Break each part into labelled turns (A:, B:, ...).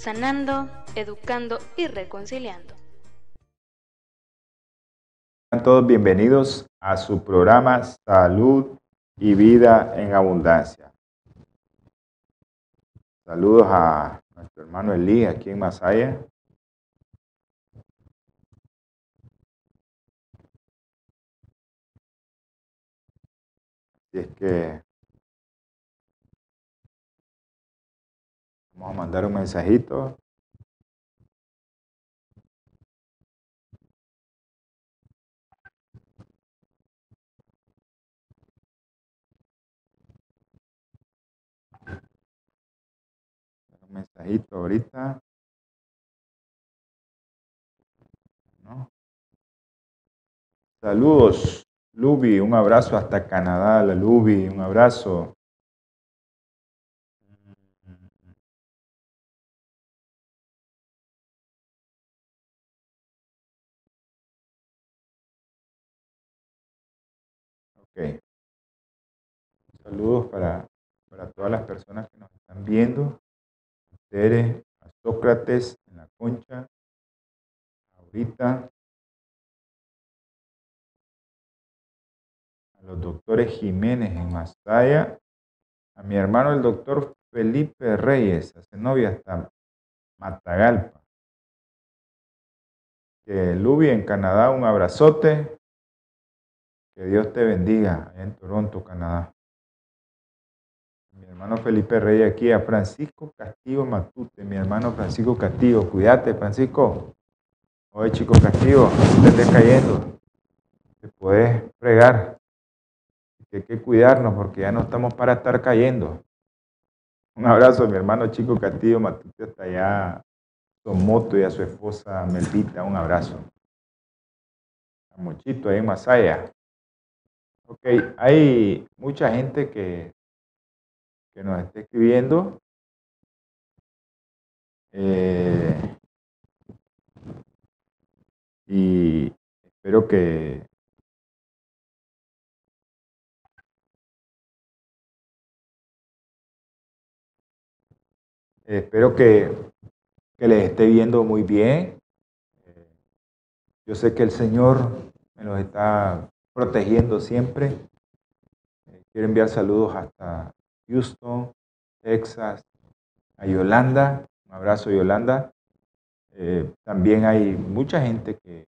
A: sanando, educando y reconciliando.
B: Todos bienvenidos a su programa Salud y Vida en Abundancia. Saludos a nuestro hermano Elí aquí en Masaya. Así es que Vamos a mandar un mensajito. Mensajito ahorita. Saludos, Lubi, un abrazo hasta Canadá, la Lubi, un abrazo. Saludos para, todas las personas que nos están viendo. A Tere, a Sócrates en la concha, ahorita. A los doctores Jiménez en Masaya. A mi hermano el doctor Felipe Reyes, hace novia hasta Matagalpa. Que Lubi en Canadá, un abrazote. Que Dios te bendiga en Toronto, Canadá. Mi hermano Felipe Rey aquí, a Francisco Castillo Matute, mi hermano Francisco Castillo. Cuídate, Francisco. Oye, chico Castillo, no te estés cayendo. Te puedes fregar. hay que cuidarnos porque ya no estamos para estar cayendo. Un abrazo a mi hermano Chico Castillo Matute hasta allá, Somoto y a su esposa Melvita. Un abrazo. A Mochito ahí en Masaya. Ok, hay mucha gente que, que nos está escribiendo. Eh, y espero que espero que, que les esté viendo muy bien. Eh, yo sé que el Señor me los está protegiendo siempre. Eh, quiero enviar saludos hasta Houston, Texas, a Yolanda. Un abrazo, Yolanda. Eh, también hay mucha gente que,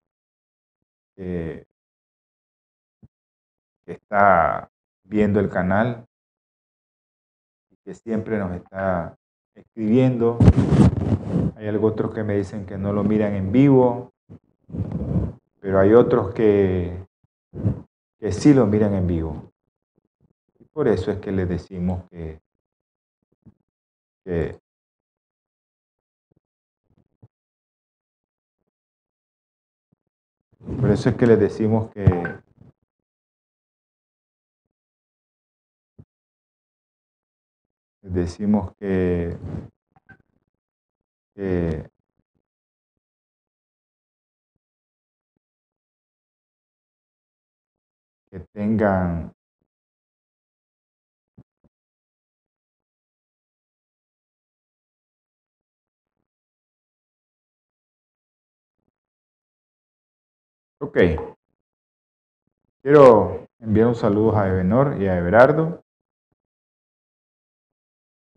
B: que, está viendo el canal y que siempre nos está escribiendo. Hay otros que me dicen que no lo miran en vivo, pero hay otros que que sí lo miran en vivo. Y por eso es que les decimos que, que por eso es que les decimos que decimos que, que que tengan Ok. Quiero enviar un saludo a Ebenor y a Everardo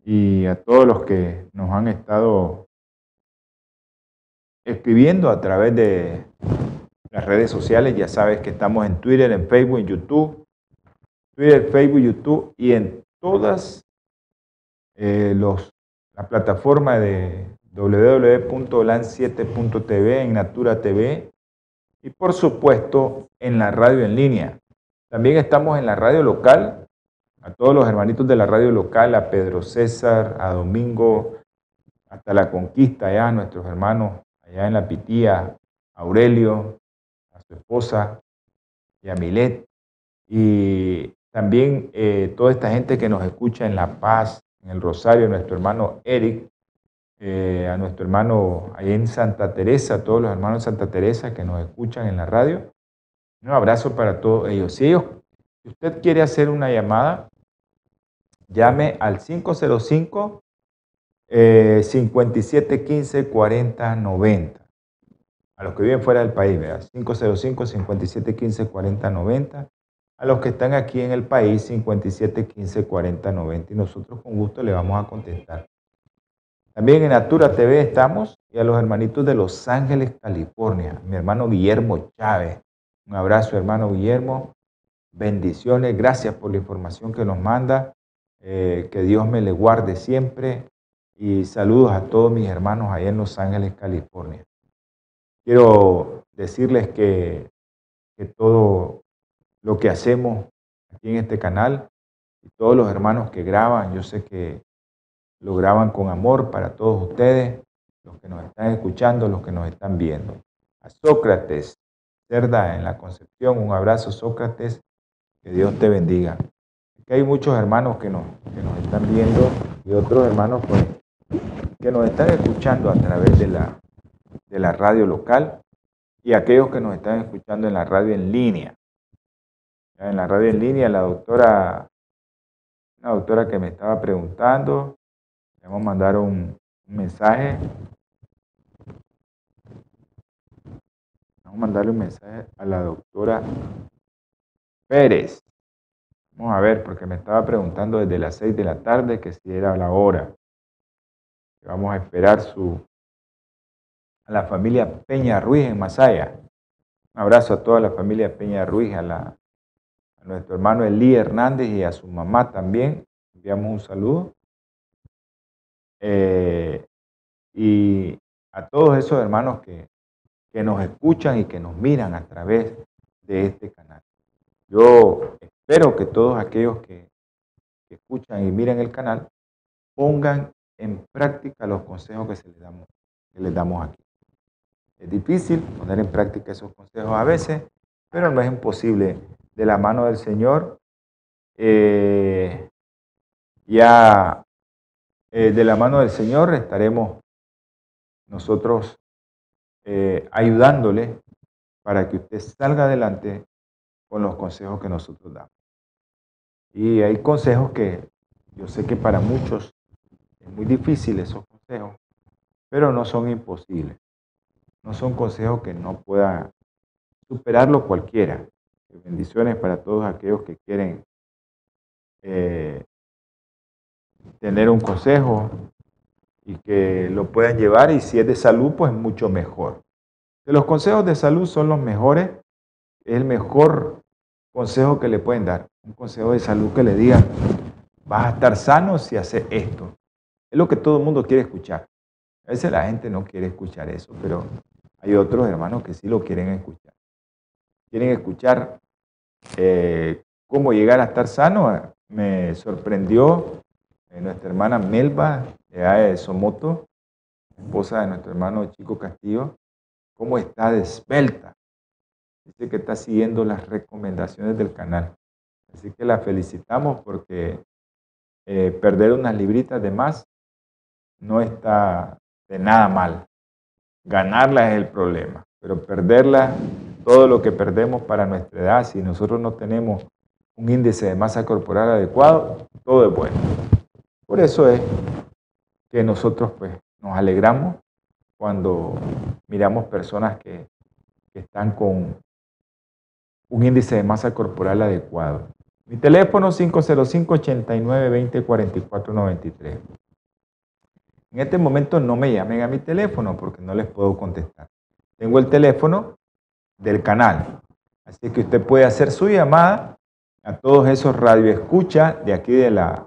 B: y a todos los que nos han estado escribiendo a través de las redes sociales. Ya sabes que estamos en Twitter, en Facebook, en YouTube. Twitter, Facebook, YouTube y en todas eh, los, la plataforma de www.lan7.tv, en Natura TV y por supuesto en la radio en línea. También estamos en la radio local, a todos los hermanitos de la radio local, a Pedro César, a Domingo, hasta la conquista nuestros hermanos allá en la Pitía, Aurelio, su esposa y a y también eh, toda esta gente que nos escucha en La Paz, en el Rosario, nuestro hermano Eric, eh, a nuestro hermano ahí en Santa Teresa, todos los hermanos de Santa Teresa que nos escuchan en la radio. Un abrazo para todos ellos. Si, usted quiere hacer una llamada, llame al 505 5715 4090. A los que viven fuera del país, vea, 505 5715 4090. A los que están aquí en el país, 5715 4090. Y nosotros con gusto le vamos a contestar. También en Natura TV estamos y a los hermanitos de Los Ángeles, California. Mi hermano Guillermo Chávez. Un abrazo, hermano Guillermo. Bendiciones. Gracias por la información que nos manda. Eh, que Dios me le guarde siempre. Y saludos a todos mis hermanos allá en Los Ángeles, California. Quiero decirles que, todo lo que hacemos aquí en este canal y todos los hermanos que graban, yo sé que lo graban con amor para todos ustedes, los que nos están escuchando, los que nos están viendo. A Sócrates, Cerda en la Concepción, un abrazo Sócrates, que Dios te bendiga. Aquí hay muchos hermanos que nos, que nos están viendo y otros hermanos pues, que nos están escuchando a través de la, de la radio local y aquellos que nos están escuchando en la radio en línea. En la radio en línea, la doctora, una doctora que me estaba preguntando, Vamos a mandar un, mensaje. Vamos a mandarle un mensaje a la doctora Pérez. Vamos a ver, porque me estaba preguntando desde las 6 de la tarde que si era la hora. Vamos a esperar su a la familia Peña Ruiz en Masaya. Un abrazo a toda la familia Peña Ruiz, a, la, a nuestro hermano Elí Hernández y a su mamá también. Enviamos un saludo. Eh, y a todos esos hermanos que, que nos escuchan y que nos miran a través de este canal. Yo espero que todos aquellos que, escuchan y miran el canal pongan en práctica los consejos que, se les damos, que les damos aquí. Es difícil poner en práctica esos consejos a veces, pero no es imposible. De la mano del Señor, eh, ya eh, de la mano del Señor estaremos nosotros eh, ayudándole para que usted salga adelante con los consejos que nosotros damos. Y hay consejos que yo sé que para muchos es muy difícil esos consejos, pero no son imposibles. No son consejos que no pueda superarlo cualquiera. Bendiciones para todos aquellos que quieren eh, tener un consejo y que lo puedan llevar y si es de salud, pues mucho mejor. Que los consejos de salud son los mejores, es el mejor consejo que le pueden dar. Un consejo de salud que le diga, vas a estar sano si haces esto. Es lo que todo el mundo quiere escuchar. A veces la gente no quiere escuchar eso, pero hay otros hermanos que sí lo quieren escuchar. Quieren escuchar eh, cómo llegar a estar sano. Me sorprendió eh, nuestra hermana Melba de Somoto, esposa de nuestro hermano Chico Castillo, cómo está despelta. Dice que está siguiendo las recomendaciones del canal. Así que la felicitamos porque eh, perder unas libritas de más no está de nada mal. Ganarla es el problema, pero perderla, todo lo que perdemos para nuestra edad, si nosotros no tenemos un índice de masa corporal adecuado, todo es bueno. Por eso es que nosotros pues, nos alegramos cuando miramos personas que, están con un índice de masa corporal adecuado. Mi teléfono 505-8920-4493. En este momento no me llamen a mi teléfono porque no les puedo contestar. Tengo el teléfono del canal. Así que usted puede hacer su llamada a todos esos radioescuchas de aquí de la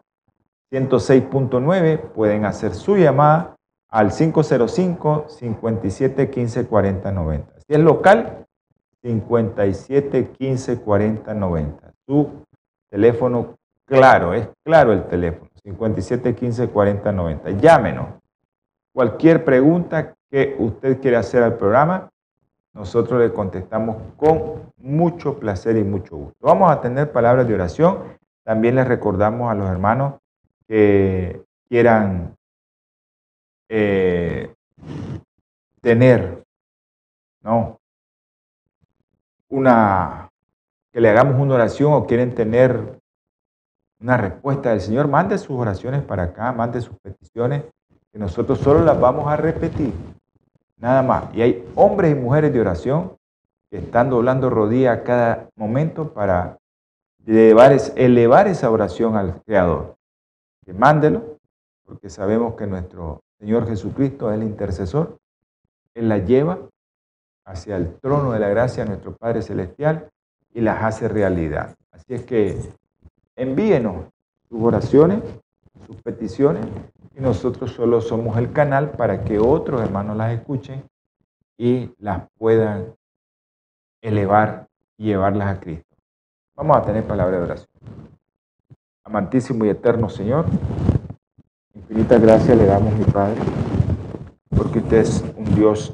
B: 106.9 pueden hacer su llamada al 505 57 15 40 90. Si es local, 57 15 40 90. Su teléfono claro, es claro el teléfono, 57 15 40 90. Llámenos. Cualquier pregunta que usted quiera hacer al programa, nosotros le contestamos con mucho placer y mucho gusto. Vamos a tener palabras de oración. También les recordamos a los hermanos que quieran eh, tener, ¿no? Una, que le hagamos una oración o quieren tener una respuesta del Señor, mande sus oraciones para acá, mande sus peticiones, que nosotros solo las vamos a repetir. Nada más. Y hay hombres y mujeres de oración que están doblando rodillas a cada momento para elevar, esa oración al Creador. Que porque sabemos que nuestro Señor Jesucristo es el intercesor. Él la lleva hacia el trono de la gracia de nuestro Padre Celestial y las hace realidad. Así es que envíenos sus oraciones, sus peticiones, nosotros solo somos el canal para que otros hermanos las escuchen y las puedan elevar y llevarlas a Cristo. Vamos a tener palabra de oración. Amantísimo y eterno Señor, infinitas gracias le damos, mi Padre, porque usted es un Dios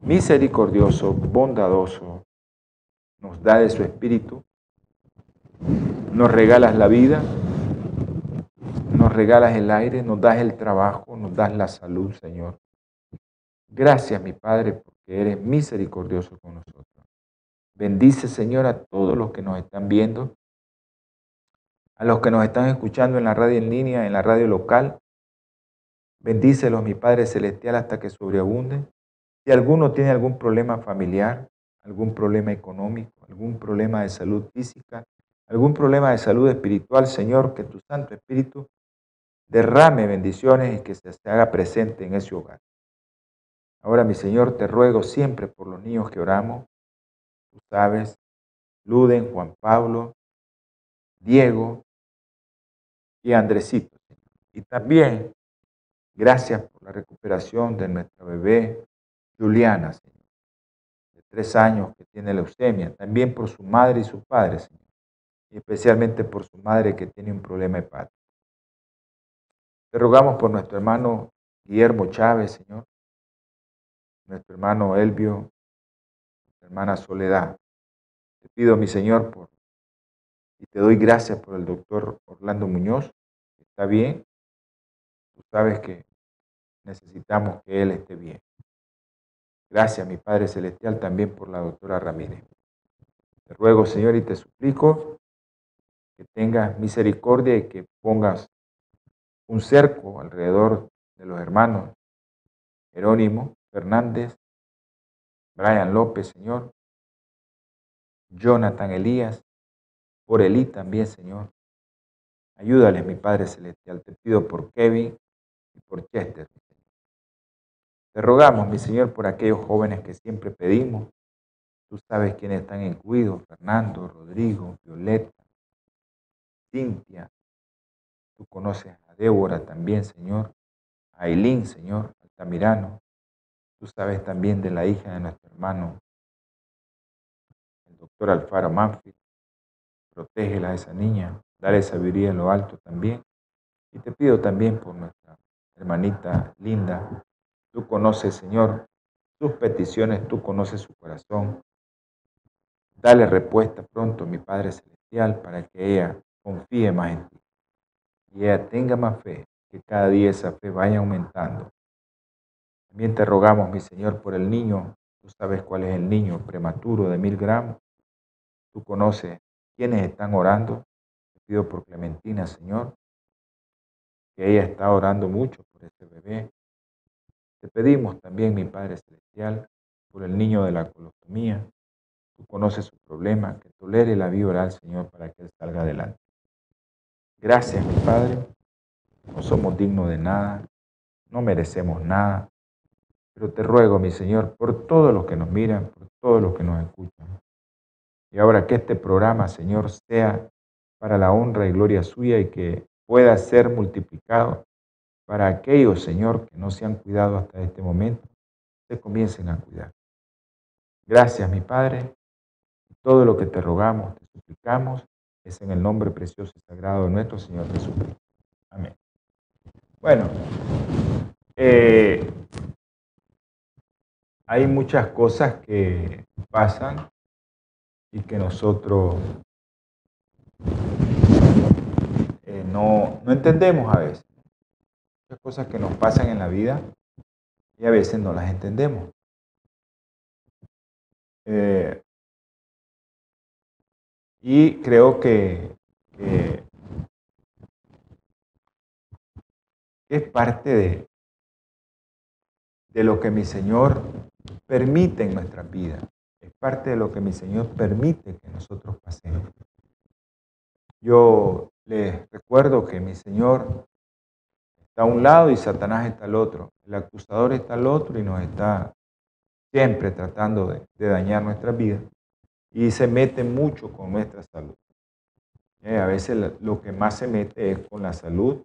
B: misericordioso, bondadoso, nos da de su espíritu nos regalas la vida, regalas el aire, nos das el trabajo, nos das la salud, Señor. Gracias, mi Padre, porque eres misericordioso con nosotros. Bendice, Señor, a todos los que nos están viendo, a los que nos están escuchando en la radio en línea, en la radio local. Bendícelos, mi Padre Celestial, hasta que sobreabunden. Si alguno tiene algún problema familiar, algún problema económico, algún problema de salud física, algún problema de salud espiritual, Señor, que tu Santo Espíritu derrame bendiciones y que se haga presente en ese hogar. Ahora, mi Señor, te ruego siempre por los niños que oramos. Tú Luden, Juan Pablo, Diego y Andresito. Y también, gracias por la recuperación de nuestra bebé Juliana, Señor, de tres años que tiene leucemia. También por su madre y su padre, Señor y especialmente por su madre que tiene un problema hepático. Te rogamos por nuestro hermano Guillermo Chávez, Señor, nuestro hermano Elvio, nuestra hermana Soledad. Te pido, mi Señor, por, y te doy gracias por el doctor Orlando Muñoz, que está bien. Tú sabes que necesitamos que él esté bien. Gracias, mi Padre Celestial, también por la doctora Ramírez. Te ruego, Señor, y te suplico que tengas misericordia y que pongas un cerco alrededor de los hermanos Jerónimo Fernández, Brian López, Señor, Jonathan Elías, por Elí también, Señor. Ayúdales, mi Padre Celestial. Te pido por Kevin y por Chester. Te rogamos, mi Señor, por aquellos jóvenes que siempre pedimos. Tú sabes quiénes están incluidos, Fernando, Rodrigo, Violeta, Cintia. Tú conoces a Débora también, Señor. A Ailín, Señor, Altamirano. Tú sabes también de la hija de nuestro hermano, el doctor Alfaro Manfield. Protégela a esa niña. Dale sabiduría en lo alto también. Y te pido también por nuestra hermanita linda. Tú conoces, Señor, sus peticiones, tú conoces su corazón. Dale respuesta pronto, mi Padre Celestial, para que ella confíe más en ti. Y ella tenga más fe, que cada día esa fe vaya aumentando. También te rogamos, mi Señor, por el niño. Tú sabes cuál es el niño prematuro de mil gramos. Tú conoces quiénes están orando. Te pido por Clementina, Señor, que ella está orando mucho por este bebé. Te pedimos también, mi Padre Celestial, por el niño de la colostomía. Tú conoces su problema, que tolere la vida oral, Señor, para que él salga adelante. Gracias, mi Padre. No somos dignos de nada, no merecemos nada, pero te ruego, mi Señor, por todos los que nos miran, por todos los que nos escuchan. Y ahora que este programa, Señor, sea para la honra y gloria suya y que pueda ser multiplicado para aquellos, Señor, que no se han cuidado hasta este momento, se comiencen a cuidar. Gracias, mi Padre. Todo lo que te rogamos, te suplicamos es en el nombre precioso y sagrado de nuestro Señor Jesucristo. Amén. Bueno, eh, hay muchas cosas que pasan y que nosotros eh, no, no entendemos a veces. Muchas cosas que nos pasan en la vida y a veces no las entendemos. Eh, y creo que, es parte de, de lo que mi Señor permite en nuestra vida. Es parte de lo que mi Señor permite que nosotros pasemos. Yo les recuerdo que mi Señor está a un lado y Satanás está al otro. El acusador está al otro y nos está siempre tratando de, dañar nuestra vida y se mete mucho con nuestra salud. Eh, a veces lo que más se mete es con la salud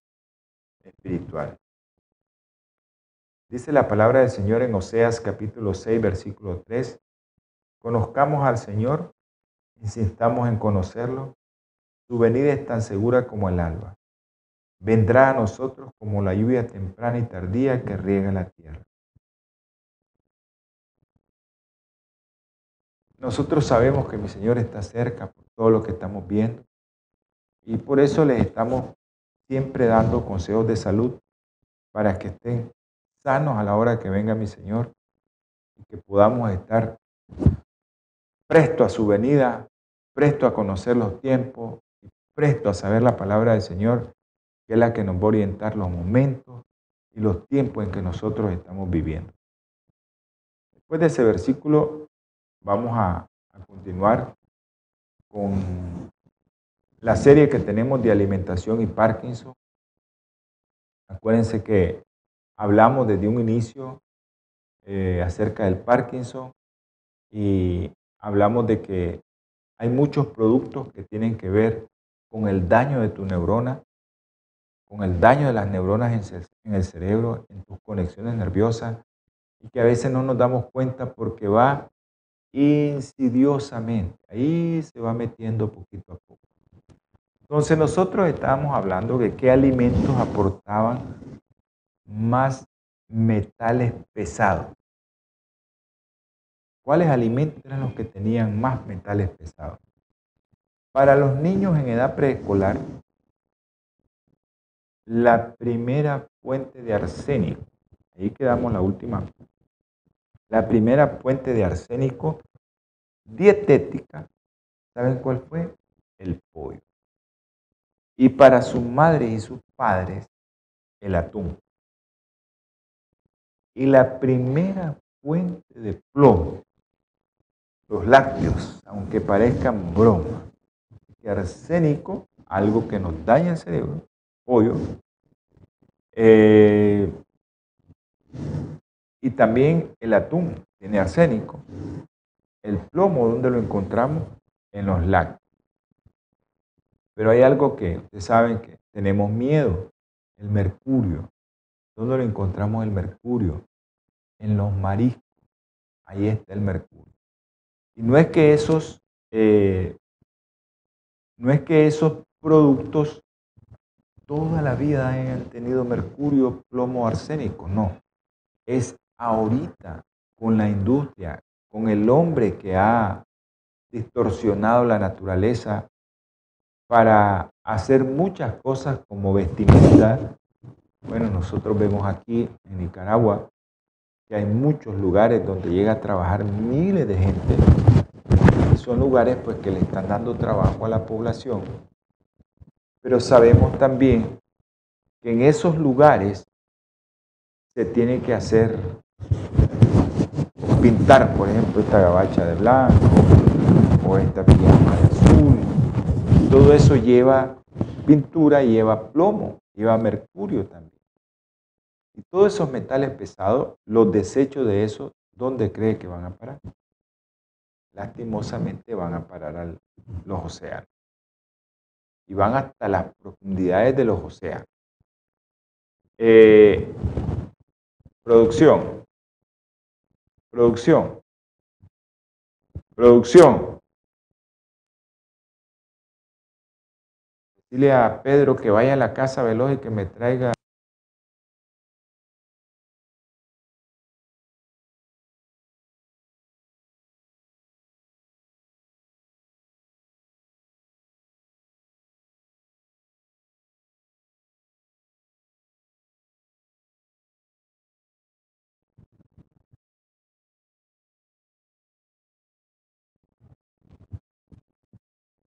B: espiritual. Dice la palabra del Señor en Oseas capítulo 6, versículo 3. Conozcamos al Señor, insistamos en conocerlo. Su venida es tan segura como el alba. Vendrá a nosotros como la lluvia temprana y tardía que riega la tierra. Nosotros sabemos que mi Señor está cerca por todo lo que estamos viendo y por eso les estamos siempre dando consejos de salud para que estén sanos a la hora que venga mi Señor y que podamos estar presto a su venida, presto a conocer los tiempos y presto a saber la palabra del Señor, que es la que nos va a orientar los momentos y los tiempos en que nosotros estamos viviendo. Después de ese versículo vamos a, continuar con la serie que tenemos de alimentación y Parkinson. Acuérdense que hablamos desde un inicio eh, acerca del Parkinson y hablamos de que hay muchos productos que tienen que ver con el daño de tu neurona, con el daño de las neuronas en el cerebro, en tus conexiones nerviosas, y que a veces no nos damos cuenta porque va insidiosamente. Ahí se va metiendo poquito a poco. Entonces nosotros estábamos hablando de qué alimentos aportaban más metales pesados. ¿Cuáles alimentos eran los que tenían más metales pesados? Para los niños en edad preescolar, la primera fuente de arsénico, ahí quedamos la última la primera fuente de arsénico dietética, ¿saben cuál fue? El pollo. Y para sus madres y sus padres, el atún. Y la primera fuente de plomo, los lácteos, aunque parezcan broma. Y arsénico, algo que nos daña el cerebro, pollo, eh, y también el atún tiene arsénico. El plomo, ¿dónde lo encontramos? En los lácteos. Pero hay algo que ustedes saben que tenemos miedo, el mercurio. ¿Dónde lo encontramos el mercurio? En los mariscos. Ahí está el mercurio. Y no es que esos, eh, no es que esos productos toda la vida hayan tenido mercurio, plomo, arsénico, no. Es ahorita con la industria, con el hombre que ha distorsionado la naturaleza para hacer muchas cosas como vestimenta. Bueno, nosotros vemos aquí en Nicaragua que hay muchos lugares donde llega a trabajar miles de gente. son lugares pues que le están dando trabajo a la población. Pero sabemos también que en esos lugares se tiene que hacer pintar, por ejemplo, esta gabacha de blanco o esta pijama de azul. Todo eso lleva pintura, lleva plomo, lleva mercurio también. Y todos esos metales pesados, los desechos de eso, ¿dónde cree que van a parar? Lastimosamente van a parar a los océanos. Y van hasta las profundidades de los océanos. Eh, producción. Producción. Producción. Dile a Pedro que vaya a la casa veloz y que me traiga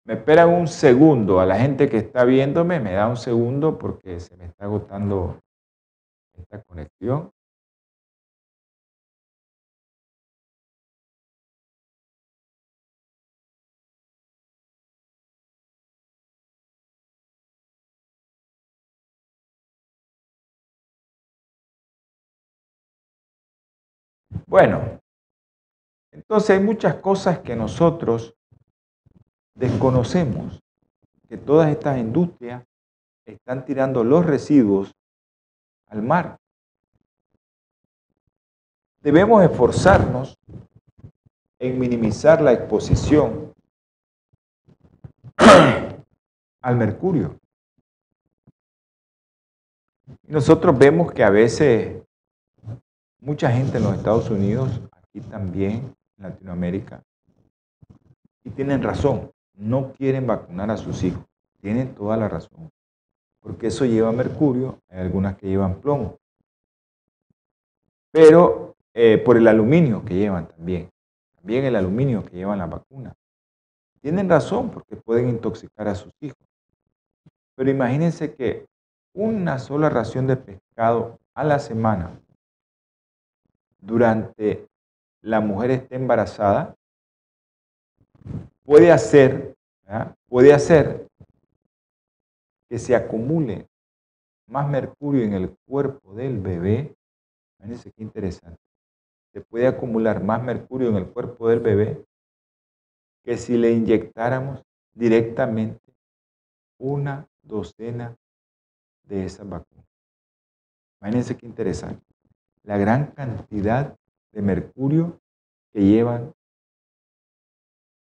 B: Me esperan un segundo. A la gente que está viéndome, me da un segundo porque se me está agotando esta conexión. Bueno, entonces hay muchas cosas que nosotros desconocemos, que todas estas industrias están tirando los residuos al mar. Debemos esforzarnos en minimizar la exposición al mercurio. Nosotros vemos que a veces mucha gente en los Estados Unidos, aquí también en Latinoamérica, y tienen razón, no quieren vacunar a sus hijos. Tienen toda la razón, porque eso lleva mercurio, hay algunas que llevan plomo, pero eh, por el aluminio que llevan también, también el aluminio que llevan las vacunas. Tienen razón porque pueden intoxicar a sus hijos. Pero imagínense que una sola ración de pescado a la semana durante la mujer esté embarazada, puede hacer, puede hacer que se acumule más mercurio en el cuerpo del bebé. Fíjense qué interesante. Se puede acumular más mercurio en el cuerpo del bebé que si le inyectáramos directamente una docena de esas vacunas. Imagínense qué interesante la gran cantidad de mercurio que llevan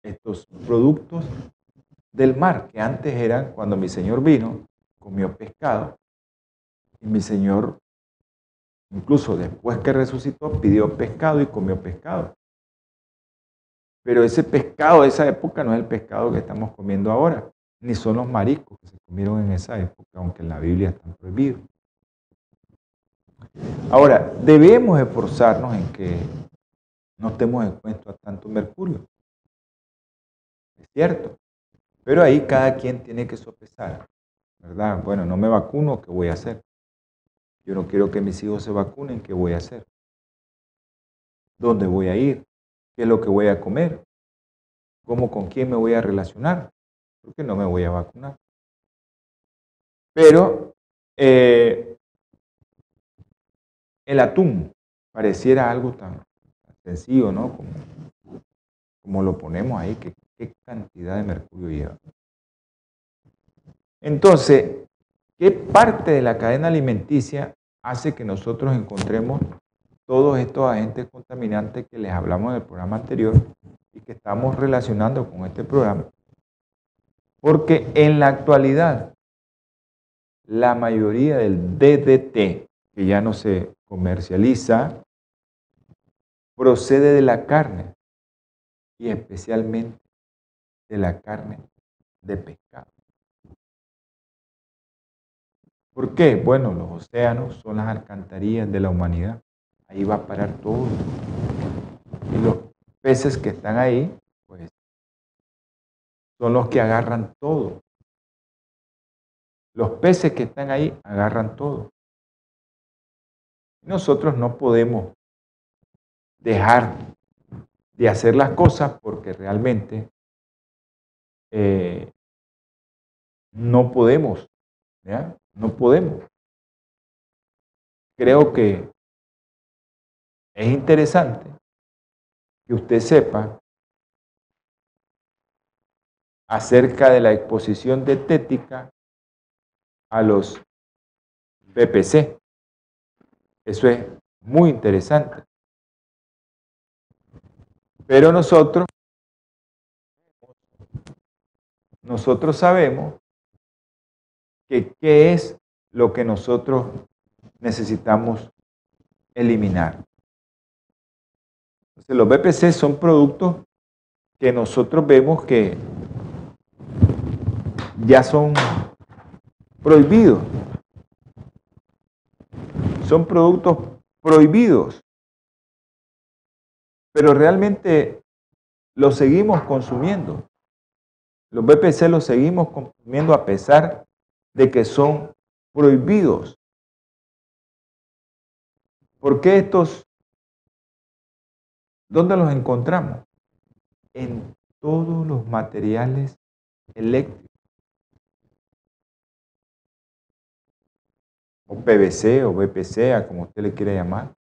B: estos productos del mar, que antes eran cuando mi Señor vino, comió pescado, y mi Señor, incluso después que resucitó, pidió pescado y comió pescado. Pero ese pescado de esa época no es el pescado que estamos comiendo ahora, ni son los mariscos que se comieron en esa época, aunque en la Biblia están prohibidos. Ahora, debemos esforzarnos en que no estemos expuestos a tanto mercurio. Es cierto. Pero ahí cada quien tiene que sopesar, ¿verdad? Bueno, no me vacuno, ¿qué voy a hacer? Yo no quiero que mis hijos se vacunen, ¿qué voy a hacer? ¿Dónde voy a ir? ¿Qué es lo que voy a comer? ¿Cómo con quién me voy a relacionar? Porque no me voy a vacunar. Pero eh, el atún pareciera algo tan sencillo, ¿no? Como, como lo ponemos ahí, que qué cantidad de mercurio lleva. Entonces, ¿qué parte de la cadena alimenticia hace que nosotros encontremos todos estos agentes contaminantes que les hablamos en el programa anterior y que estamos relacionando con este programa? Porque en la actualidad, la mayoría del DDT, que ya no se comercializa procede de la carne y especialmente de la carne de pescado. ¿Por qué? Bueno, los océanos son las alcantarillas de la humanidad. Ahí va a parar todo. Y los peces que están ahí, pues, son los que agarran todo. Los peces que están ahí agarran todo. Nosotros no podemos dejar de hacer las cosas porque realmente eh, no podemos, ¿ya? No podemos. Creo que es interesante que usted sepa acerca de la exposición de tética a los PPC. Eso es muy interesante. Pero nosotros, nosotros sabemos que qué es lo que nosotros necesitamos eliminar. Entonces, los BPC son productos que nosotros vemos que ya son prohibidos son productos prohibidos, pero realmente los seguimos consumiendo. Los BPC los seguimos consumiendo a pesar de que son prohibidos. ¿Por qué estos? ¿Dónde los encontramos? En todos los materiales eléctricos. O PVC o BPC, como usted le quiera llamar.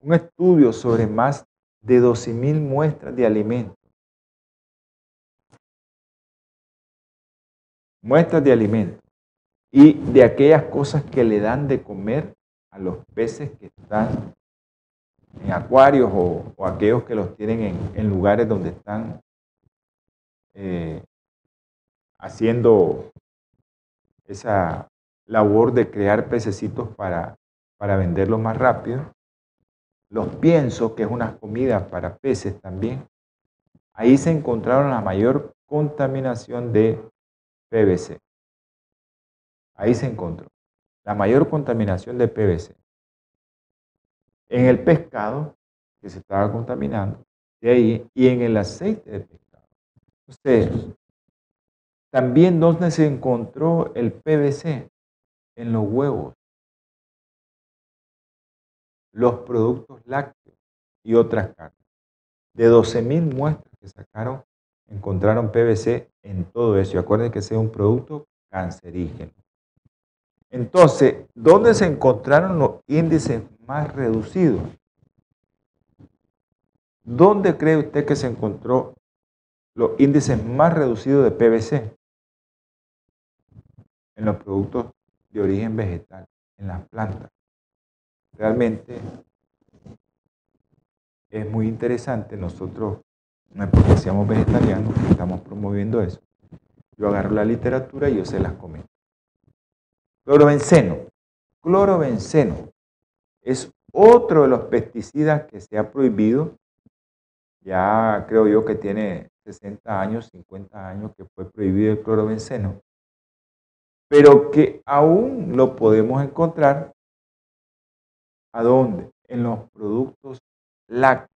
B: Un estudio sobre más de 12.000 muestras de alimentos muestras de alimentos y de aquellas cosas que le dan de comer a los peces que están en acuarios o, aquellos que los tienen en, lugares donde están eh, haciendo esa labor de crear pececitos para, para venderlos más rápido. Los piensos, que es una comida para peces también. Ahí se encontraron la mayor contaminación de PVC. Ahí se encontró la mayor contaminación de PVC. En el pescado, que se estaba contaminando, de ahí, y en el aceite de pescado. Ustedes, también donde se encontró el PVC, en los huevos, los productos lácteos y otras carnes. De 12.000 muestras que sacaron, encontraron PVC en todo eso. Y acuérdense que es un producto cancerígeno. Entonces, ¿dónde se encontraron los índices más reducidos? ¿Dónde cree usted que se encontró los índices más reducidos de PVC? En los productos de origen vegetal, en las plantas. Realmente es muy interesante nosotros no es porque seamos vegetarianos que estamos promoviendo eso. Yo agarro la literatura y yo se las comento. Clorobenceno. Clorobenceno es otro de los pesticidas que se ha prohibido. Ya creo yo que tiene 60 años, 50 años que fue prohibido el clorobenceno. Pero que aún lo podemos encontrar. ¿A dónde? En los productos lácteos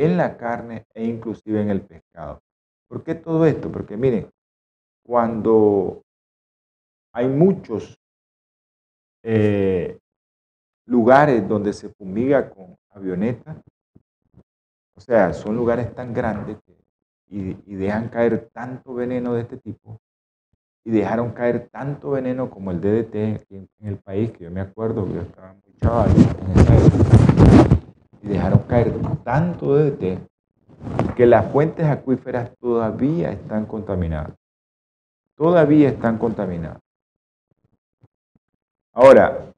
B: en la carne e inclusive en el pescado. ¿Por qué todo esto? Porque miren, cuando hay muchos eh, lugares donde se fumiga con avionetas, o sea, son lugares tan grandes y, dejan caer tanto veneno de este tipo, y dejaron caer tanto veneno como el DDT en, en el país, que yo me acuerdo que yo estaba muy chaval en esa época, y dejaron caer tanto DDT que las fuentes acuíferas todavía están contaminadas. Todavía están contaminadas. Ahora,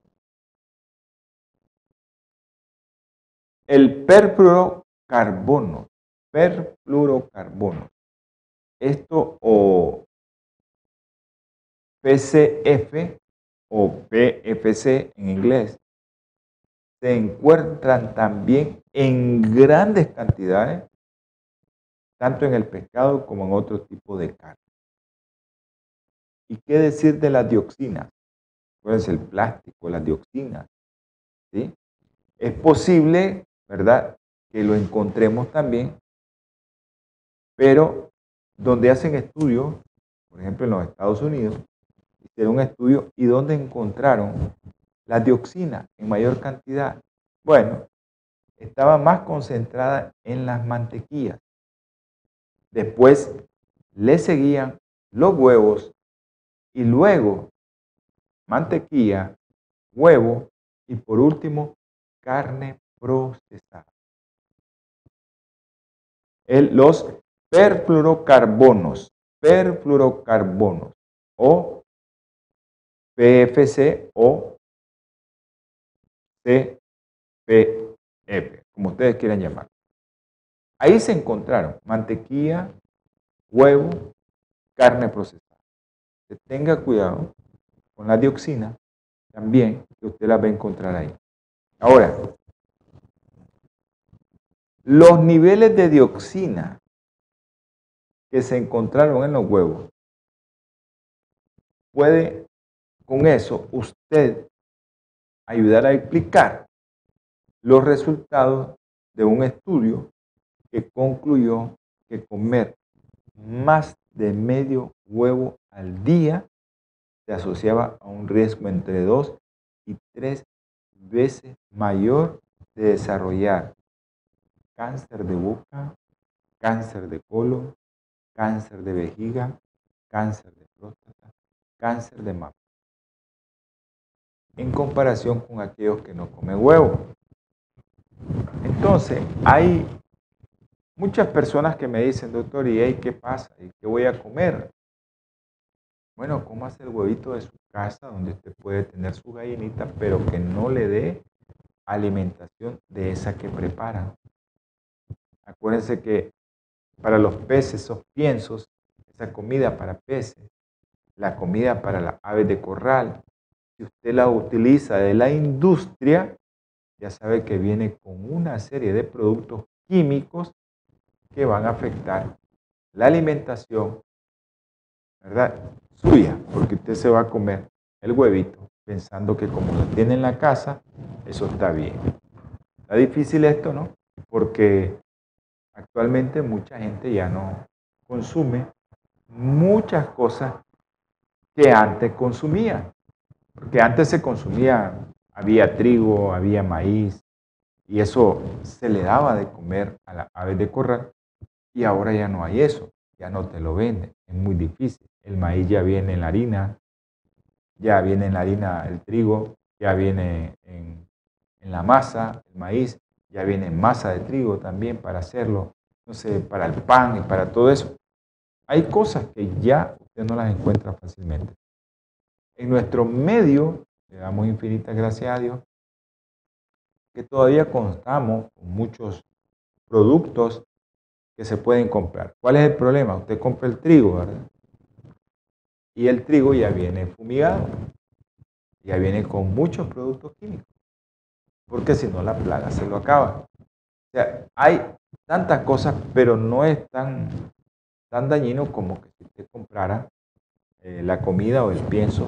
B: el perfluorocarbono, perfluorocarbono, esto o PCF o PFC en inglés, se encuentran también en grandes cantidades, tanto en el pescado como en otro tipo de carne. ¿Y qué decir de las dioxinas? Acuérdense, el plástico, las dioxinas. ¿sí? Es posible, ¿verdad?, que lo encontremos también, pero donde hacen estudios, por ejemplo en los Estados Unidos, hicieron un estudio y donde encontraron la dioxina en mayor cantidad, bueno, estaba más concentrada en las mantequillas. Después le seguían los huevos y luego mantequilla, huevo y por último carne procesada. los perfluorocarbonos, perfluorocarbonos o PFC o CPF, como ustedes quieran llamar. Ahí se encontraron mantequilla, huevo, carne procesada. Tenga cuidado con la dioxina también, que usted la va a encontrar ahí. Ahora, los niveles de dioxina que se encontraron en los huevos, puede con eso usted ayudar a explicar los resultados de un estudio que concluyó que comer más de medio huevo al día se asociaba a un riesgo entre 2 y 3 veces mayor de desarrollar cáncer de boca, cáncer de colon, cáncer de vejiga, cáncer de próstata, cáncer de mama, en comparación con aquellos que no comen huevo. Entonces, hay muchas personas que me dicen, doctor, ¿y qué pasa? ¿Y qué voy a comer? Bueno, hace el huevito de su casa donde usted puede tener su gallinita, pero que no le dé alimentación de esa que preparan. Acuérdense que para los peces, esos piensos, esa comida para peces, la comida para las aves de corral, si usted la utiliza de la industria, ya sabe que viene con una serie de productos químicos que van a afectar la alimentación, ¿verdad? Suya, porque usted se va a comer el huevito pensando que como lo tiene en la casa, eso está bien. Está difícil esto, ¿no? Porque actualmente mucha gente ya no consume muchas cosas que antes consumía. Porque antes se consumía, había trigo, había maíz, y eso se le daba de comer a las aves de corral, y ahora ya no hay eso, ya no te lo venden, es muy difícil. El maíz ya viene en la harina, ya viene en la harina el trigo, ya viene en, la masa, el maíz, ya viene en masa de trigo también para hacerlo, no sé, para el pan y para todo eso. Hay cosas que ya usted no las encuentra fácilmente. En nuestro medio, le damos infinitas gracias a Dios, que todavía contamos con muchos productos que se pueden comprar. ¿Cuál es el problema? Usted compra el trigo, ¿verdad? Y el trigo ya viene fumigado, ya viene con muchos productos químicos, porque si no la plaga se lo acaba. O sea, hay tantas cosas, pero no es tan, tan dañino como que si usted comprara eh, la comida o el pienso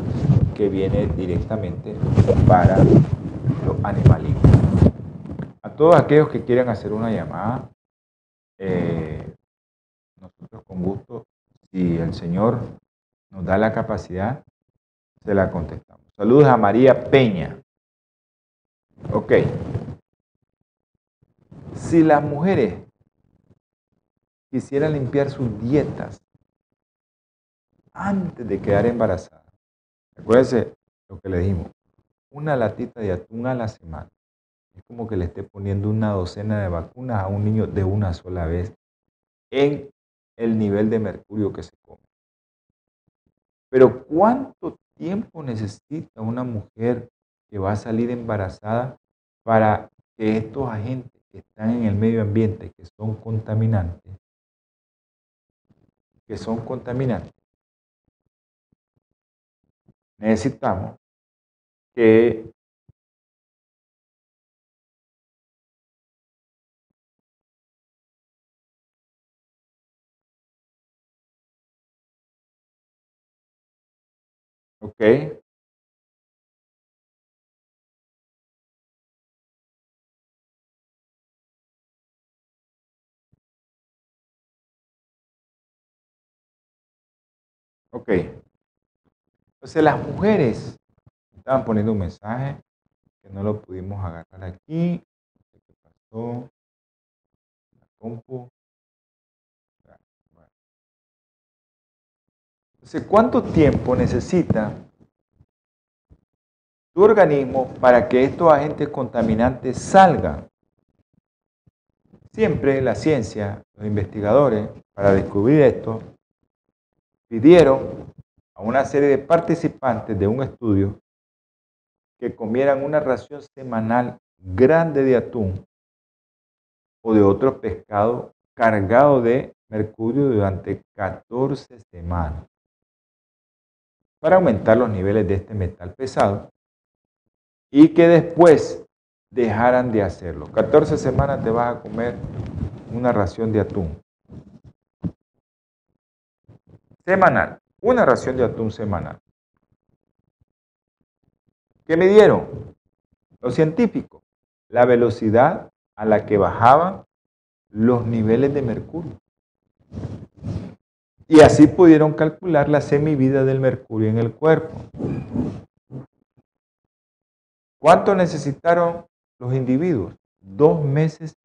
B: que viene directamente para los animalitos. A todos aquellos que quieran hacer una llamada, eh, nosotros con gusto, si el Señor nos da la capacidad, se la contestamos. Saludos a María Peña. Ok. Si las mujeres quisieran limpiar sus dietas antes de quedar embarazadas, acuérdense lo que le dijimos, una latita de atún a la semana. Es como que le esté poniendo una docena de vacunas a un niño de una sola vez en el nivel de mercurio que se come. Pero ¿cuánto tiempo necesita una mujer que va a salir embarazada para que estos agentes que están en el medio ambiente, que son contaminantes, que son contaminantes, necesitamos que ¿Ok? Ok. Entonces las mujeres estaban poniendo un mensaje que no lo pudimos agarrar aquí. ¿Qué pasó? La compu. Entonces, ¿cuánto tiempo necesita tu organismo para que estos agentes contaminantes salgan? Siempre la ciencia, los investigadores, para descubrir esto, pidieron a una serie de participantes de un estudio que comieran una ración semanal grande de atún o de otro pescado cargado de mercurio durante 14 semanas para aumentar los niveles de este metal pesado y que después dejaran de hacerlo. 14 semanas te vas a comer una ración de atún. Semanal. Una ración de atún semanal. ¿Qué midieron? Los científicos. La velocidad a la que bajaban los niveles de mercurio. Y así pudieron calcular la semivida del mercurio en el cuerpo. ¿Cuánto necesitaron los individuos? Dos meses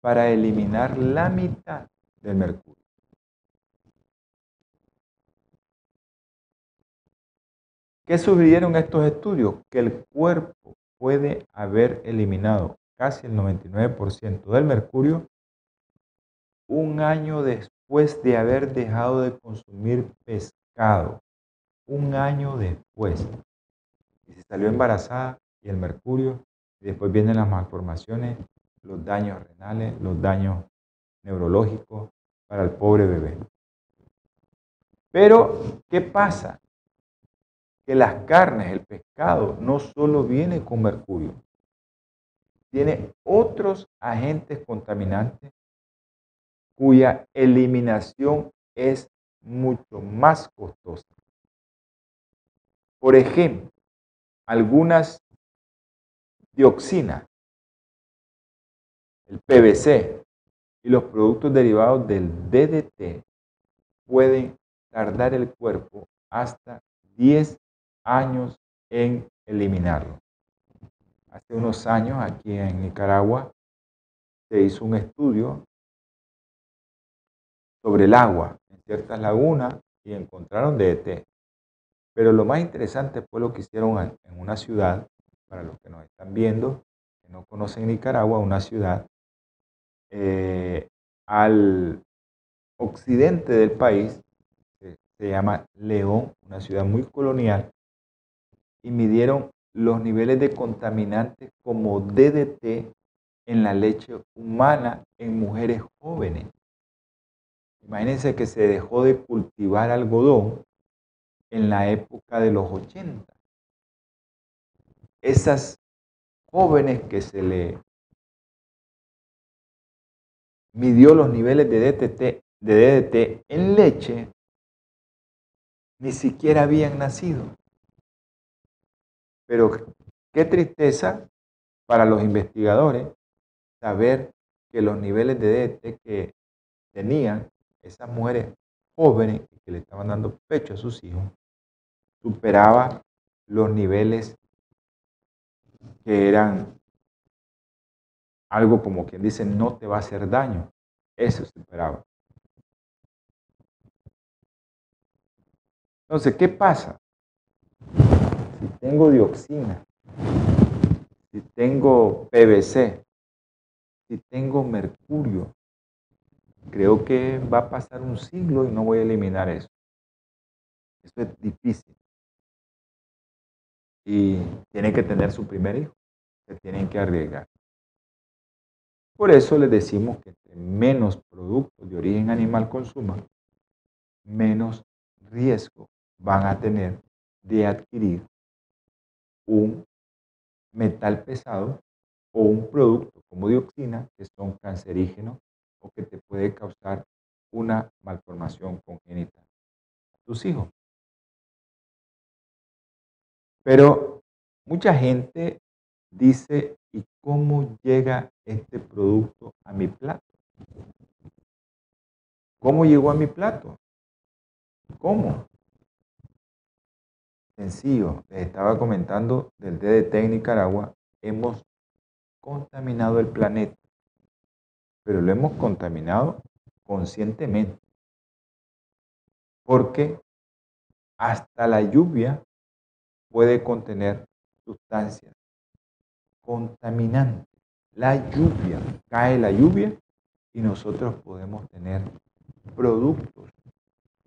B: para eliminar la mitad del mercurio. ¿Qué sugirieron estos estudios? Que el cuerpo puede haber eliminado casi el 99% del mercurio un año después de haber dejado de consumir pescado. Un año después. Y se salió embarazada y el mercurio, y después vienen las malformaciones, los daños renales, los daños neurológicos para el pobre bebé. Pero, ¿qué pasa? Que las carnes, el pescado, no solo viene con mercurio, tiene otros agentes contaminantes cuya eliminación es mucho más costosa. Por ejemplo, algunas dioxinas, el PVC y los productos derivados del DDT pueden tardar el cuerpo hasta 10 años en eliminarlo. Hace unos años aquí en Nicaragua se hizo un estudio sobre el agua en ciertas lagunas y encontraron DDT. Pero lo más interesante fue lo que hicieron en una ciudad, para los que nos están viendo, que no conocen Nicaragua, una ciudad eh, al occidente del país, se llama León, una ciudad muy colonial, y midieron los niveles de contaminantes como DDT en la leche humana en mujeres jóvenes. Imagínense que se dejó de cultivar algodón en la época de los 80. Esas jóvenes que se le midió los niveles de DDT, de DDT en leche, ni siquiera habían nacido. Pero qué tristeza para los investigadores saber que los niveles de DDT que tenían esas mujeres jóvenes que le estaban dando pecho a sus hijos superaba los niveles que eran algo como quien dice no te va a hacer daño. Eso superaba. Entonces, ¿qué pasa? Tengo dioxina, si tengo PVC, si tengo mercurio, creo que va a pasar un siglo y no voy a eliminar eso. Eso es difícil. Y tiene que tener su primer hijo. Se tienen que arriesgar. Por eso les decimos que menos productos de origen animal consuman, menos riesgo van a tener de adquirir un metal pesado o un producto como dioxina que son cancerígenos o que te puede causar una malformación congénita a tus hijos. Pero mucha gente dice, ¿y cómo llega este producto a mi plato? ¿Cómo llegó a mi plato? ¿Cómo? Sencillo, les estaba comentando del DDT en Nicaragua, hemos contaminado el planeta pero lo hemos contaminado conscientemente. Porque hasta la lluvia puede contener sustancias contaminantes. La lluvia, cae la lluvia y nosotros podemos tener productos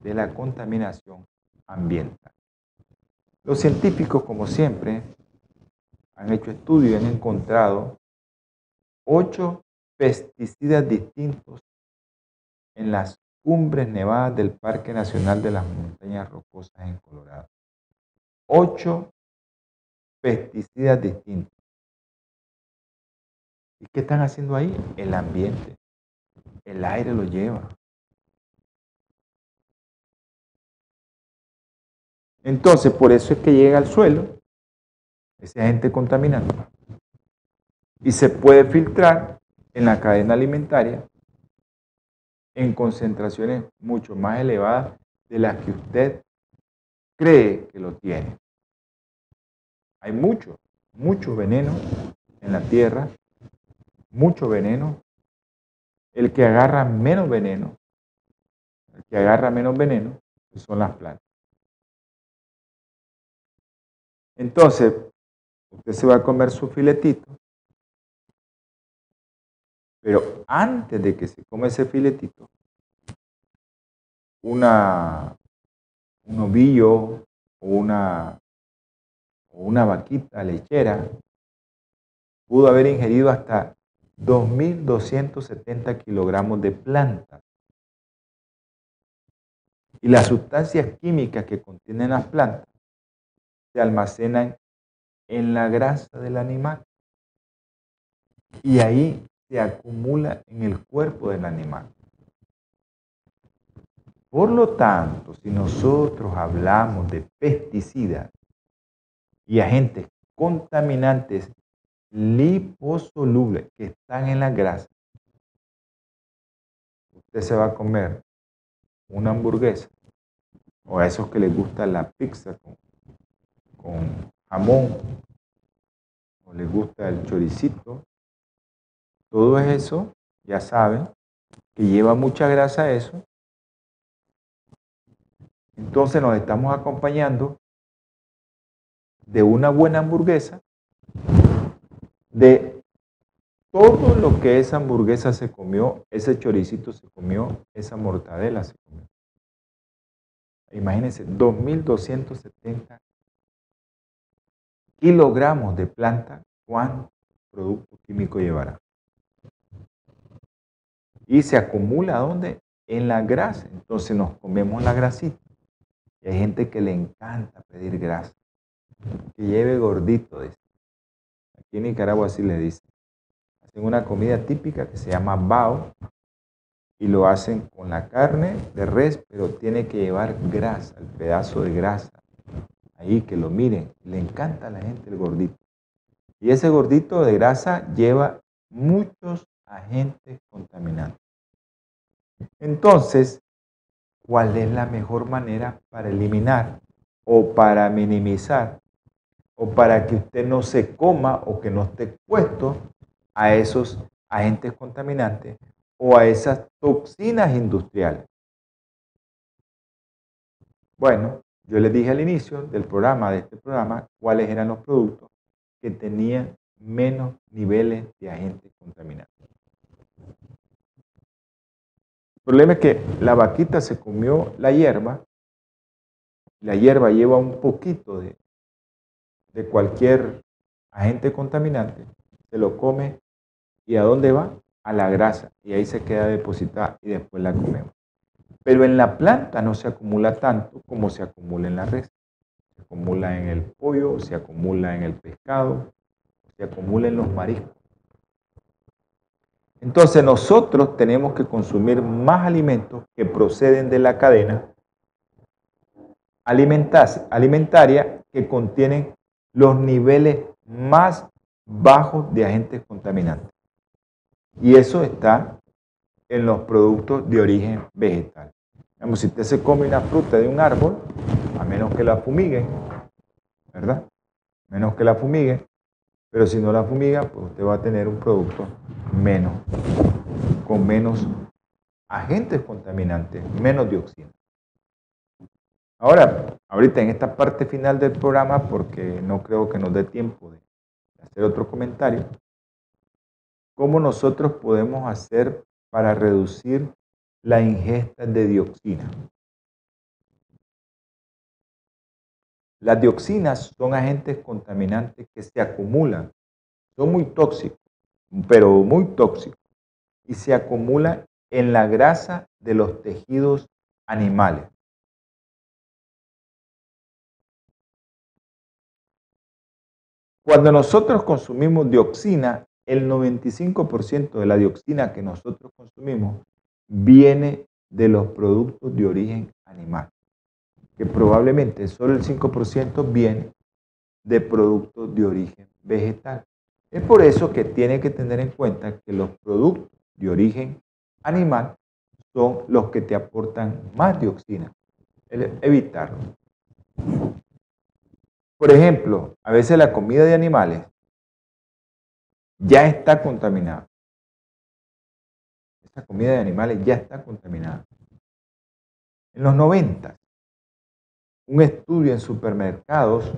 B: de la contaminación ambiental. Los científicos, como siempre, han hecho estudios y han encontrado ocho pesticidas distintos en las cumbres nevadas del Parque Nacional de las Montañas Rocosas en Colorado. Ocho pesticidas distintos. ¿Y qué están haciendo ahí? El ambiente. El aire lo lleva. Entonces, por eso es que llega al suelo ese agente contaminante y se puede filtrar en la cadena alimentaria en concentraciones mucho más elevadas de las que usted cree que lo tiene. Hay mucho, mucho veneno en la tierra, mucho veneno. El que agarra menos veneno, el que agarra menos veneno, son las plantas. Entonces, usted se va a comer su filetito, pero antes de que se come ese filetito, una, un ovillo o una, una vaquita lechera pudo haber ingerido hasta 2.270 kilogramos de planta. Y las sustancias químicas que contienen las plantas se almacenan en la grasa del animal. Y ahí se acumula en el cuerpo del animal. Por lo tanto, si nosotros hablamos de pesticidas y agentes contaminantes liposolubles que están en la grasa, usted se va a comer una hamburguesa o a esos que les gusta la pizza con, con jamón o les gusta el choricito todo eso, ya saben, que lleva mucha grasa eso. Entonces nos estamos acompañando de una buena hamburguesa, de todo lo que esa hamburguesa se comió, ese choricito se comió, esa mortadela se comió. Imagínense, 2.270 kilogramos de planta, ¿cuánto producto químico llevará? y se acumula ¿dónde? En la grasa. Entonces nos comemos la grasita. Y hay gente que le encanta pedir grasa. Que lleve gordito. Dice. Aquí en Nicaragua así le dicen. Hacen una comida típica que se llama bao y lo hacen con la carne de res, pero tiene que llevar grasa, el pedazo de grasa. Ahí que lo miren. Le encanta a la gente el gordito. Y ese gordito de grasa lleva muchos agentes contaminantes. Entonces, ¿cuál es la mejor manera para eliminar o para minimizar o para que usted no se coma o que no esté expuesto a esos agentes contaminantes o a esas toxinas industriales? Bueno, yo les dije al inicio del programa, de este programa, cuáles eran los productos que tenían menos niveles de agentes contaminantes. El problema es que la vaquita se comió la hierba, la hierba lleva un poquito de, de cualquier agente contaminante, se lo come y ¿a dónde va? A la grasa y ahí se queda depositada y después la comemos. Pero en la planta no se acumula tanto como se acumula en la res. Se acumula en el pollo, se acumula en el pescado, se acumula en los mariscos. Entonces nosotros tenemos que consumir más alimentos que proceden de la cadena alimentaria que contienen los niveles más bajos de agentes contaminantes. Y eso está en los productos de origen vegetal. si usted se come una fruta de un árbol, a menos que la fumiguen, ¿verdad? Menos que la fumiguen, pero si no la fumiga, pues usted va a tener un producto menos, con menos agentes contaminantes, menos dioxina. Ahora, ahorita en esta parte final del programa, porque no creo que nos dé tiempo de hacer otro comentario, ¿cómo nosotros podemos hacer para reducir la ingesta de dioxina? Las dioxinas son agentes contaminantes que se acumulan, son muy tóxicos, pero muy tóxicos, y se acumulan en la grasa de los tejidos animales. Cuando nosotros consumimos dioxina, el 95% de la dioxina que nosotros consumimos viene de los productos de origen animal que probablemente solo el 5% viene de productos de origen vegetal. Es por eso que tiene que tener en cuenta que los productos de origen animal son los que te aportan más dioxina. evitarlo. Por ejemplo, a veces la comida de animales ya está contaminada. Esta comida de animales ya está contaminada. En los 90, un estudio en supermercados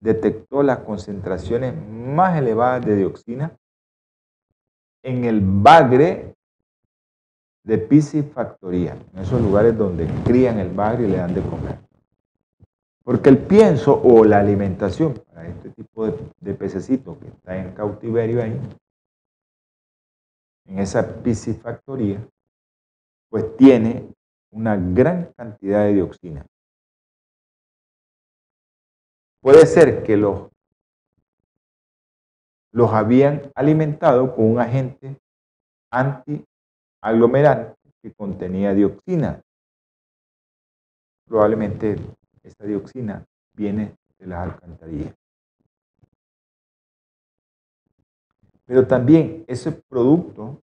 B: detectó las concentraciones más elevadas de dioxina en el bagre de piscifactoría, en esos lugares donde crían el bagre y le dan de comer. Porque el pienso o la alimentación para este tipo de, de pececito que está en cautiverio ahí, en esa piscifactoría, pues tiene una gran cantidad de dioxina. Puede ser que los, los habían alimentado con un agente antiaglomerante que contenía dioxina. Probablemente esa dioxina viene de las alcantarillas. Pero también ese producto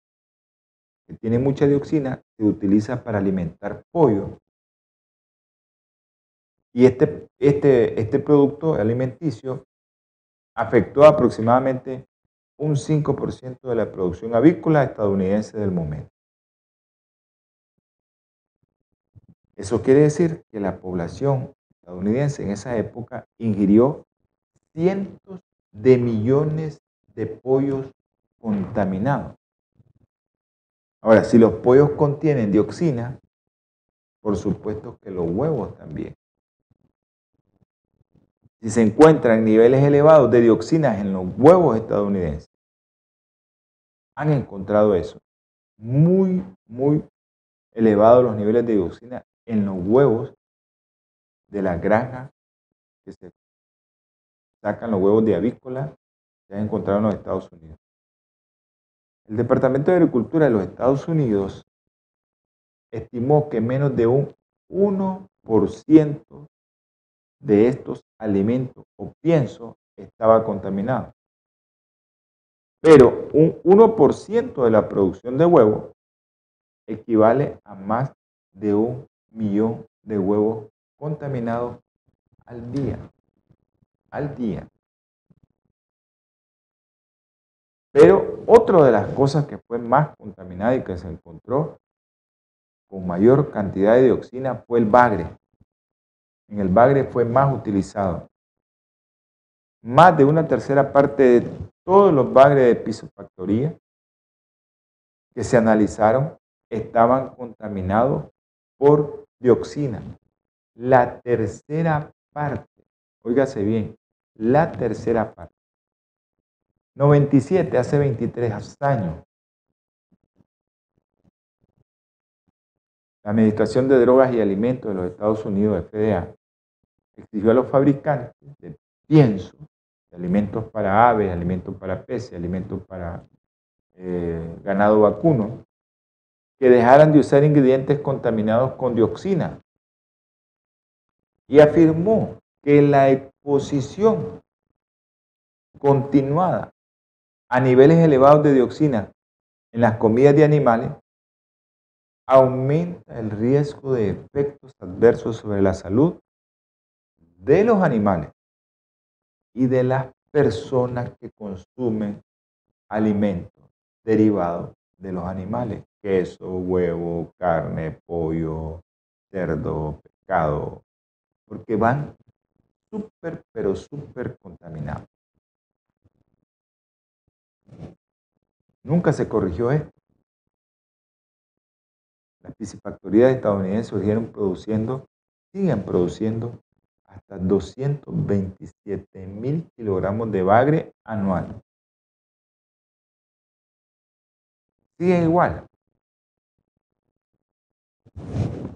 B: que tiene mucha dioxina se utiliza para alimentar pollo. Y este, este, este producto alimenticio afectó aproximadamente un 5% de la producción avícola estadounidense del momento. Eso quiere decir que la población estadounidense en esa época ingirió cientos de millones de pollos contaminados. Ahora, si los pollos contienen dioxina, por supuesto que los huevos también. Si se encuentran niveles elevados de dioxinas en los huevos estadounidenses, han encontrado eso. Muy, muy elevados los niveles de dioxina en los huevos de la granja que se sacan los huevos de avícola se han encontrado en los Estados Unidos. El Departamento de Agricultura de los Estados Unidos estimó que menos de un 1% de estos alimentos o pienso estaba contaminado. Pero un 1% de la producción de huevos equivale a más de un millón de huevos contaminados al día. Al día. Pero otra de las cosas que fue más contaminada y que se encontró con mayor cantidad de dioxina fue el bagre. En el bagre fue más utilizado. Más de una tercera parte de todos los bagres de pisofactoría que se analizaron estaban contaminados por dioxina. La tercera parte, óigase bien, la tercera parte. 97, hace 23 años. La Administración de Drogas y Alimentos de los Estados Unidos, FDA, exigió a los fabricantes de pienso, de alimentos para aves, alimentos para peces, alimentos para eh, ganado vacuno, que dejaran de usar ingredientes contaminados con dioxina. Y afirmó que la exposición continuada a niveles elevados de dioxina en las comidas de animales aumenta el riesgo de efectos adversos sobre la salud de los animales y de las personas que consumen alimentos derivados de los animales, queso, huevo, carne, pollo, cerdo, pescado, porque van súper, pero súper contaminados. Nunca se corrigió esto. Las piscifactorías estadounidenses siguieron produciendo, siguen produciendo hasta 227 mil kilogramos de bagre anual. Sigue igual.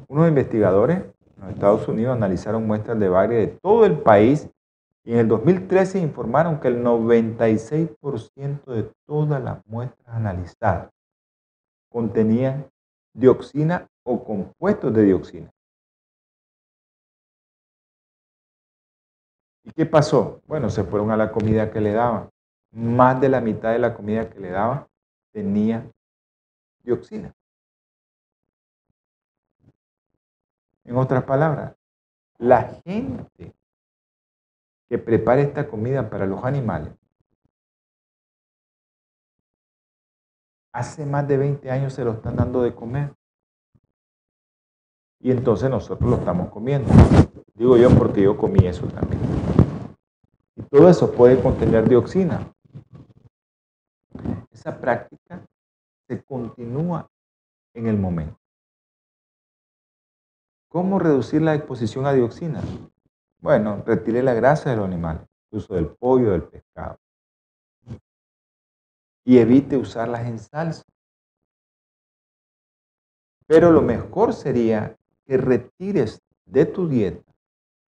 B: Unos investigadores los Estados Unidos analizaron muestras de bagre de todo el país y en el 2013 informaron que el 96% de todas las muestras analizadas contenían dioxina o compuestos de dioxina. ¿Y qué pasó? Bueno, se fueron a la comida que le daban. Más de la mitad de la comida que le daban tenía dioxina. En otras palabras, la gente que prepara esta comida para los animales hace más de 20 años se lo están dando de comer. Y entonces nosotros lo estamos comiendo. Digo yo porque yo comí eso también. Y todo eso puede contener dioxina. Esa práctica se continúa en el momento. ¿Cómo reducir la exposición a dioxina? Bueno, retire la grasa de los animales, uso del pollo, del pescado. Y evite usarlas en salsa. Pero lo mejor sería que retires de tu dieta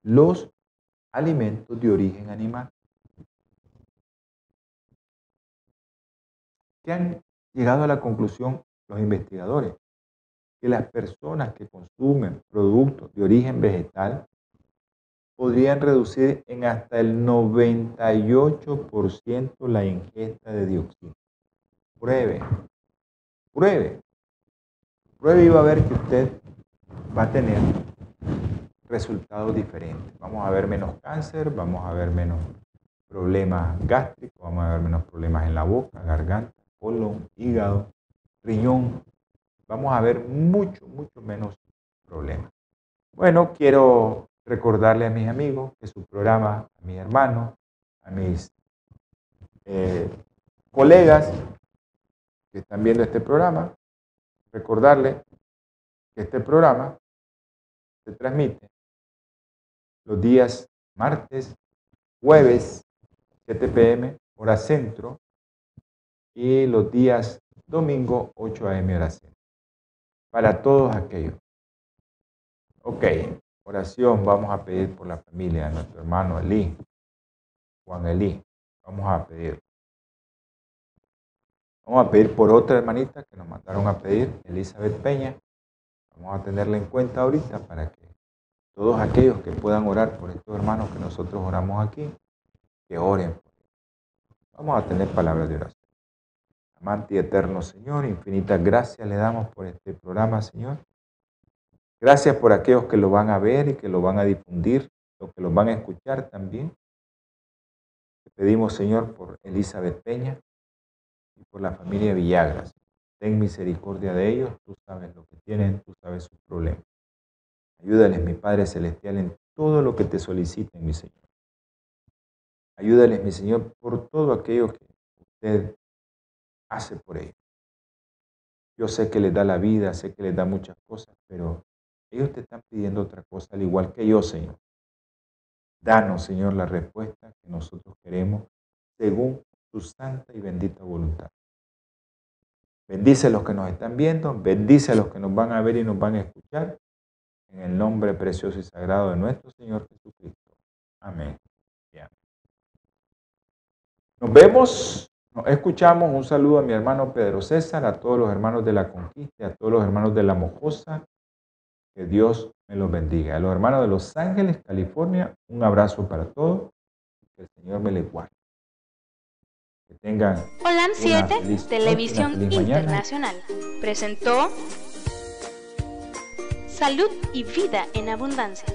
B: los alimentos de origen animal. ¿Qué han llegado a la conclusión los investigadores? Que las personas que consumen productos de origen vegetal podrían reducir en hasta el 98% la ingesta de dioxina. Pruebe, pruebe, pruebe y va a ver que usted va a tener resultados diferentes. Vamos a ver menos cáncer, vamos a ver menos problemas gástricos, vamos a ver menos problemas en la boca, garganta, colon, hígado, riñón. Vamos a ver mucho, mucho menos problemas. Bueno, quiero recordarle a mis amigos que su programa, a mis hermanos, a mis eh, colegas que están viendo este programa, recordarle que este programa se transmite los días martes, jueves, 7 pm, hora centro, y los días domingo, 8 am, hora centro. Para todos aquellos. Ok, oración, vamos a pedir por la familia de nuestro hermano Elí, Juan Elí. Vamos a pedir. Vamos a pedir por otra hermanita que nos mandaron a pedir, Elizabeth Peña. Vamos a tenerla en cuenta ahorita para que todos aquellos que puedan orar por estos hermanos que nosotros oramos aquí, que oren. Vamos a tener palabras de oración. Amante eterno Señor, infinitas gracias le damos por este programa, Señor. Gracias por aquellos que lo van a ver y que lo van a difundir, los que lo van a escuchar también. Te pedimos, Señor, por Elizabeth Peña y por la familia Villagras. Ten misericordia de ellos, tú sabes lo que tienen, tú sabes sus problemas. Ayúdales, mi Padre Celestial, en todo lo que te soliciten, mi Señor. Ayúdales, mi Señor, por todo aquello que usted hace por ellos. Yo sé que les da la vida, sé que les da muchas cosas, pero ellos te están pidiendo otra cosa, al igual que yo, Señor. Danos, Señor, la respuesta que nosotros queremos según tu santa y bendita voluntad. Bendice a los que nos están viendo, bendice a los que nos van a ver y nos van a escuchar, en el nombre precioso y sagrado de nuestro Señor Jesucristo. Amén. Nos vemos, escuchamos. Un saludo a mi hermano Pedro César, a todos los hermanos de la Conquista, a todos los hermanos de la Mojosa. Que Dios me los bendiga. A los hermanos de Los Ángeles, California, un abrazo para todos. Que el Señor me les guarde.
A: Que tengan. Hola 7, Televisión Internacional. Presentó Salud y Vida en Abundancia.